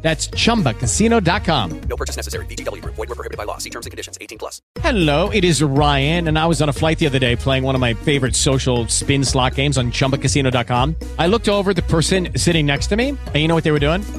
That's chumbacasino.com. No purchase necessary. Group. Void were prohibited by law. See terms and conditions. 18 plus. Hello, it is Ryan, and I was on a flight the other day playing one of my favorite social spin slot games on chumbacasino.com. I looked over at the person sitting next to me, and you know what they were doing?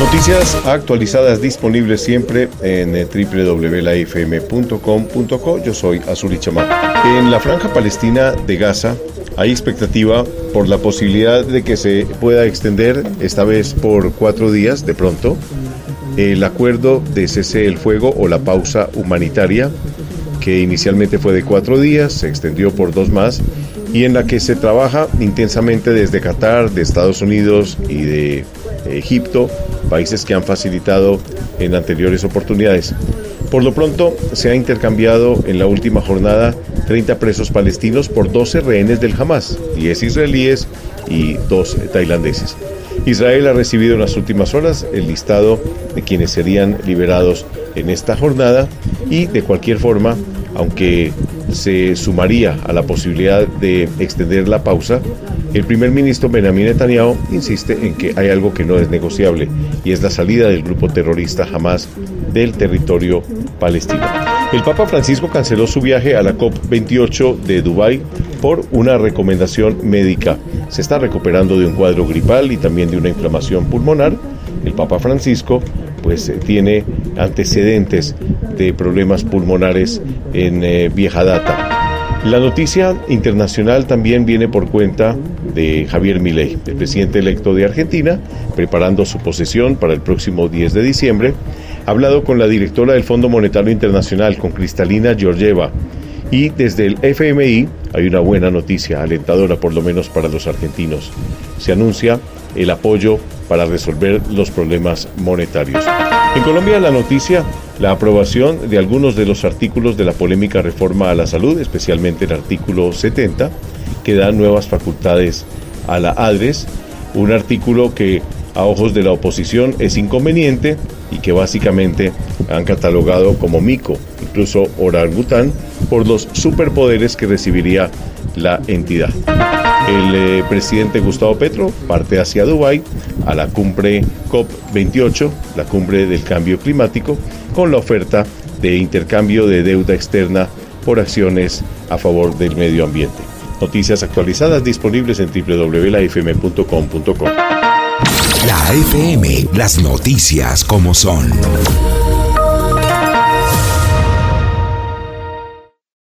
Noticias actualizadas disponibles siempre en eh, www.lafm.com.co. Yo soy Azuri Chamán. En la franja palestina de Gaza hay expectativa por la posibilidad de que se pueda extender, esta vez por cuatro días de pronto, el acuerdo de cese el fuego o la pausa humanitaria, que inicialmente fue de cuatro días, se extendió por dos más, y en la que se trabaja intensamente desde Qatar, de Estados Unidos y de Egipto, países que han facilitado en anteriores oportunidades. Por lo pronto, se ha intercambiado en la última jornada 30 presos palestinos por 12 rehenes del Hamas, 10 israelíes y 2 tailandeses. Israel ha recibido en las últimas horas el listado de quienes serían liberados en esta jornada y de cualquier forma, aunque se sumaría a la posibilidad de extender la pausa, el primer ministro Benjamin Netanyahu insiste en que hay algo que no es negociable y es la salida del grupo terrorista Hamas del territorio palestino. El Papa Francisco canceló su viaje a la COP28 de Dubái por una recomendación médica. Se está recuperando de un cuadro gripal y también de una inflamación pulmonar. El Papa Francisco pues tiene antecedentes de problemas pulmonares en eh, vieja data. La noticia internacional también viene por cuenta de Javier Milei, el presidente electo de Argentina, preparando su posesión para el próximo 10 de diciembre. Ha hablado con la directora del Fondo Monetario Internacional, con Cristalina Georgieva, y desde el FMI hay una buena noticia, alentadora por lo menos para los argentinos. Se anuncia el apoyo para resolver los problemas monetarios. En Colombia la noticia, la aprobación de algunos de los artículos de la polémica reforma a la salud, especialmente el artículo 70, que da nuevas facultades a la ADRES, un artículo que a ojos de la oposición es inconveniente y que básicamente han catalogado como mico, incluso orangután, por los superpoderes que recibiría la entidad. El eh, presidente Gustavo Petro parte hacia Dubái a la cumbre COP28, la cumbre del cambio climático, con la oferta de intercambio de deuda externa por acciones a favor del medio ambiente. Noticias actualizadas disponibles en www.lafm.com.co. La FM, las noticias como son.